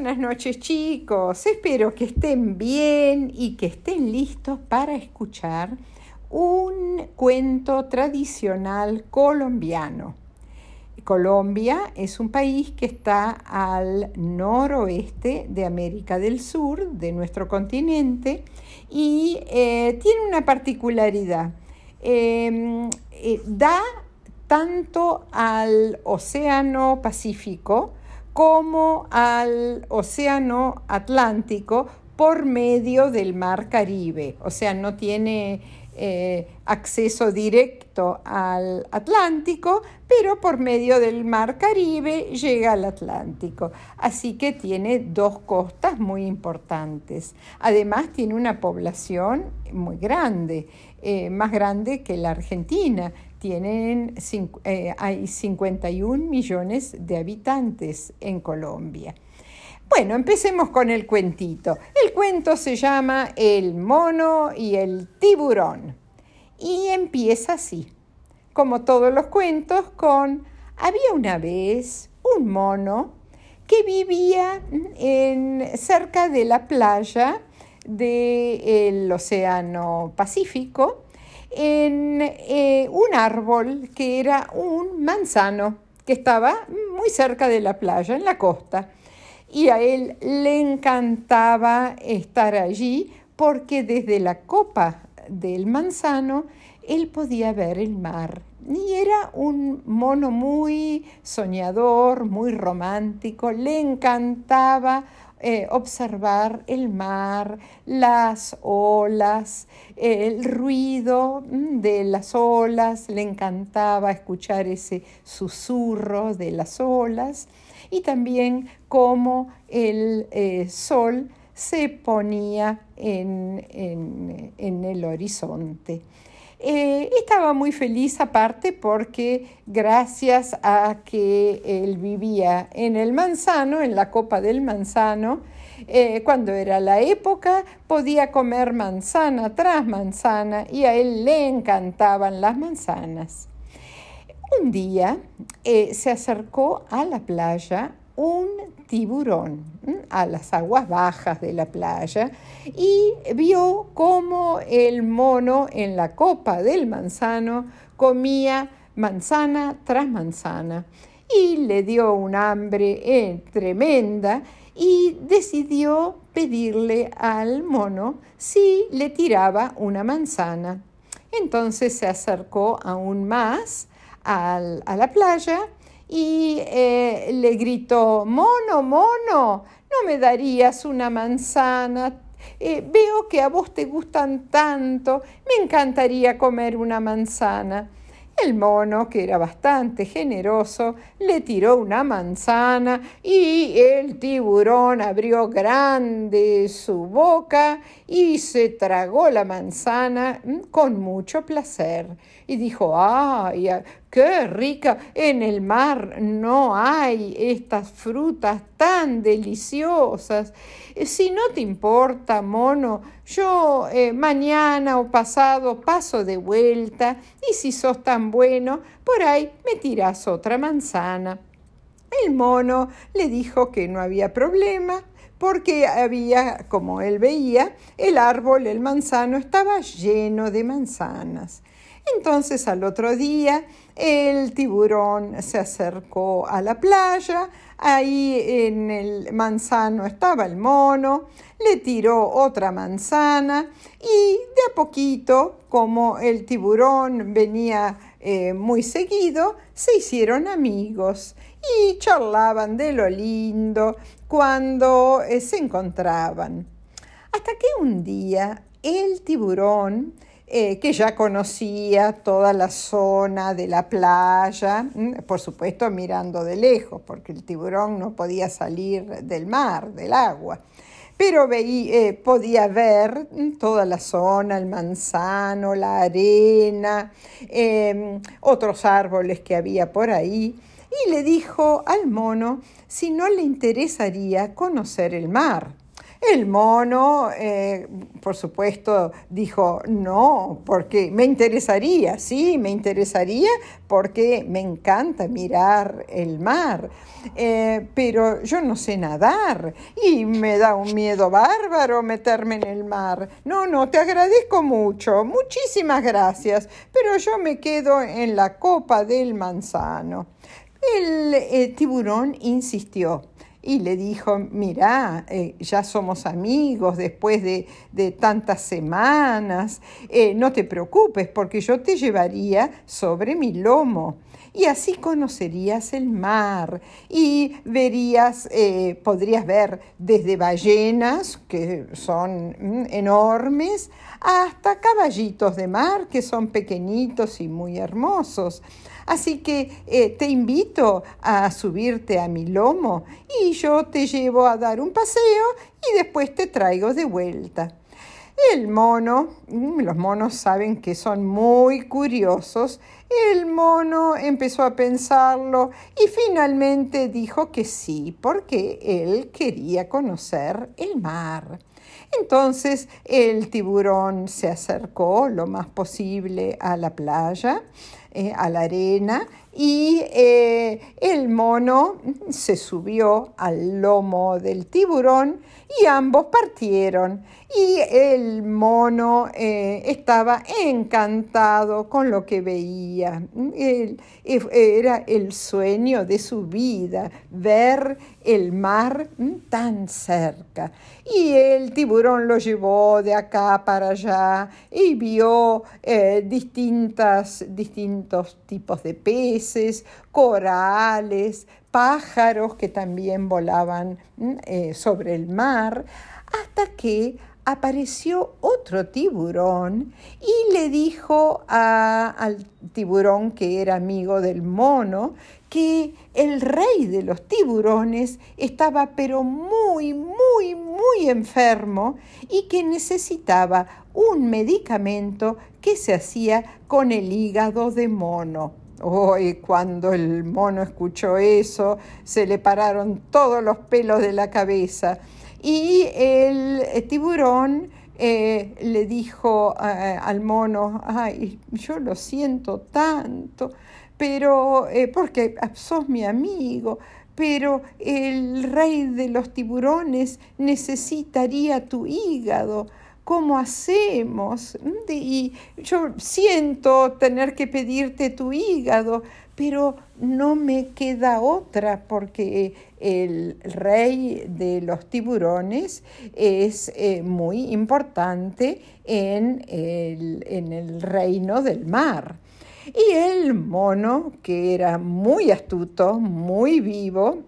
Buenas noches chicos, espero que estén bien y que estén listos para escuchar un cuento tradicional colombiano. Colombia es un país que está al noroeste de América del Sur, de nuestro continente, y eh, tiene una particularidad. Em, eh, da tanto al Océano Pacífico como al Océano Atlántico por medio del Mar Caribe. O sea, no tiene eh, acceso directo al Atlántico, pero por medio del Mar Caribe llega al Atlántico. Así que tiene dos costas muy importantes. Además tiene una población muy grande, eh, más grande que la Argentina. Tienen, eh, hay 51 millones de habitantes en Colombia. Bueno, empecemos con el cuentito. El cuento se llama El mono y el tiburón. Y empieza así, como todos los cuentos, con había una vez un mono que vivía en, cerca de la playa del Océano Pacífico en eh, un árbol que era un manzano que estaba muy cerca de la playa, en la costa y a él le encantaba estar allí porque desde la copa del manzano él podía ver el mar. Y era un mono muy soñador, muy romántico, le encantaba eh, observar el mar, las olas, el ruido mm, de las olas, le encantaba escuchar ese susurro de las olas y también cómo el eh, sol se ponía en, el horizonte. Eh, estaba muy feliz aparte porque gracias a que él vivía en el manzano, en la copa del manzano, eh, cuando era la época podía comer manzana tras manzana y a él le encantaban las manzanas. Un día eh, se acercó a la playa un tiburón a las aguas bajas de la playa y vio cómo el mono en la copa del manzano comía manzana tras manzana y le dio un hambre eh, tremenda y decidió pedirle al mono si le tiraba una manzana. Entonces se acercó aún más a la playa y eh, le gritó, mono, mono, ¿no me darías una manzana? Eh, veo que a vos te gustan tanto, me encantaría comer una manzana. El mono, que era bastante generoso, le tiró una manzana y el tiburón abrió grande su boca y se tragó la manzana mm, con mucho placer. Y dijo, ¡ay, qué rica! En el mar no hay estas frutas tan deliciosas. Si no te importa, mono, yo eh, mañana o pasado paso de vuelta y si sos tan bueno, por ahí me tirás otra manzana. El mono le dijo que no había problema porque había, como él veía, el árbol, el manzano, estaba lleno de manzanas. Entonces al otro día el tiburón se acercó a la playa, ahí en el manzano estaba el mono, le tiró otra manzana y de a poquito, como el tiburón venía eh, muy seguido, se hicieron amigos y charlaban de lo lindo cuando eh, se encontraban. Hasta que un día el tiburón eh, que ya conocía toda la zona de la playa, por supuesto mirando de lejos, porque el tiburón no podía salir del mar, del agua, pero eh, podía ver toda la zona, el manzano, la arena, em, otros árboles que había por ahí, y le dijo al mono si no le interesaría conocer el mar. El mono, eh, por supuesto, dijo, no, porque me interesaría, sí, me interesaría porque me encanta mirar el mar, eh, pero yo no sé nadar y me da un miedo bárbaro meterme en el mar. No, no, te agradezco mucho, muchísimas gracias, pero yo me quedo en la copa del manzano. El eh, tiburón insistió y le dijo, mira, eh, ya somos amigos después de, tantas semanas, eh, no te preocupes porque yo te llevaría sobre mi lomo y así conocerías el mar y verías, eh, podrías ver desde ballenas, que son mm, enormes, hasta caballitos de mar, que son pequeñitos y muy hermosos. Así que eh, te invito a subirte a mi lomo y yo te llevo a dar un paseo y después te traigo de vuelta. El mono, mm, los monos saben que son muy curiosos, el mono empezó a pensarlo y finalmente dijo que sí, porque él quería conocer el mar. Entonces el tiburón se acercó lo más posible a la playa eh, a la arena y eh, el mono se subió al lomo del tiburón y ambos partieron. Y el mono eh, estaba encantado con lo que veía. era el sueño de su vida, ver el mar tan cerca. Y el tiburón lo llevó de acá para allá y vio distintas, distintos tipos de peces, corales, pájaros que también volaban mm, eh, sobre el mar, hasta que apareció otro tiburón y le dijo al tiburón que era amigo del mono que el rey de los tiburones estaba pero muy, muy, muy enfermo y que necesitaba un medicamento que se hacía con el hígado de mono. Hoy, cuando el mono escuchó eso, se le pararon todos los pelos de la cabeza. Y el tiburón eh, le dijo eh, al mono, ay, yo lo siento tanto, pero eh, porque sos mi amigo, pero el rey de los tiburones necesitaría tu hígado. ¿Cómo hacemos? Y yo siento tener que pedirte tu hígado, pero no me queda otra porque el rey de los tiburones es eh, muy importante en el, reino del mar. Y el mono, que era muy astuto, muy vivo,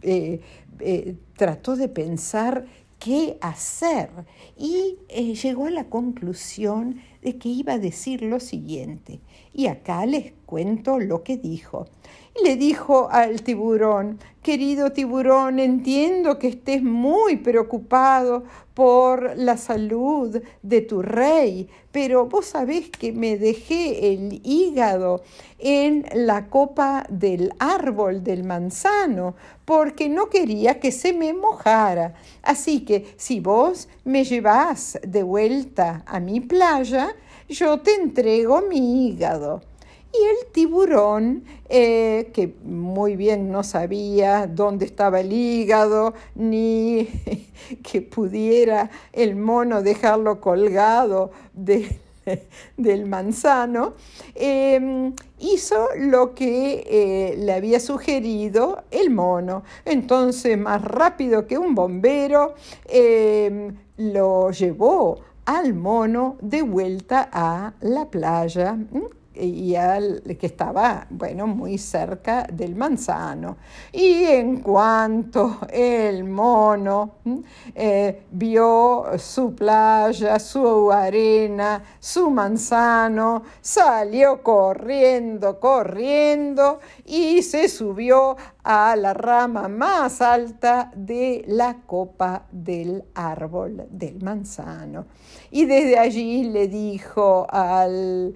eh, eh, trató de pensar qué hacer y eh, llegó a la conclusión de que iba a decir lo siguiente. Y acá les cuento lo que dijo. Le dijo al tiburón, querido tiburón, entiendo que estés muy preocupado por la salud de tu rey, pero vos sabés que me dejé el hígado en la copa del árbol del manzano porque no quería que se me mojara. Así que si vos me llevas de vuelta a mi playa, yo te entrego mi hígado. Y el tiburón, eh, que muy bien no sabía dónde estaba el hígado, ni que pudiera el mono dejarlo colgado del manzano, em, hizo lo que eh, le había sugerido el mono. Entonces, más rápido que un bombero, em, lo llevó al mono de vuelta a la playa y al, que estaba, bueno, muy cerca del manzano. Y en cuanto el mono eh, vio su playa, su arena, su manzano, salió corriendo, corriendo y se subió a la rama más alta de la copa del árbol del manzano. Y desde allí le dijo al,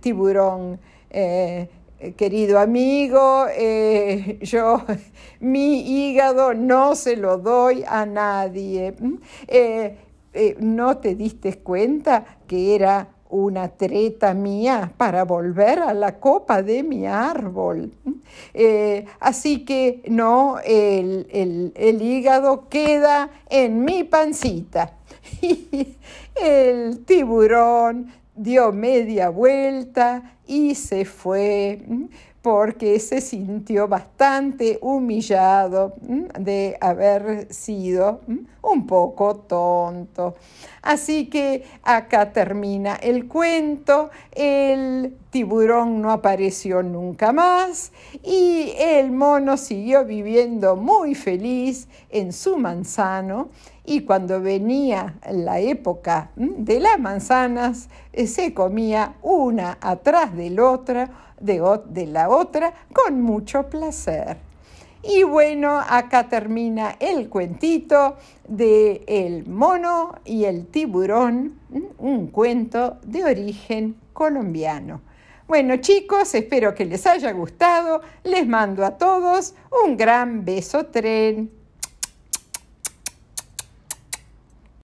tiburón, eh, querido amigo, eh, yo mi hígado no se lo doy a nadie. Eh, ¿No te diste cuenta que era una treta mía para volver a la copa de mi árbol? así que no, el, el hígado queda en mi pancita. Y el tiburón dio media vuelta y se fue porque se sintió bastante humillado de haber sido un poco tonto. Así que acá termina el cuento, el tiburón no apareció nunca más y el mono siguió viviendo muy feliz en su manzano. Y cuando venía la época de las manzanas, eh, se comía una atrás de la de, la otra, con mucho placer. Y bueno, acá termina el cuentito de El mono y el tiburón, un cuento de origen colombiano. Bueno chicos, espero que les haya gustado. Les mando a todos un gran beso tren.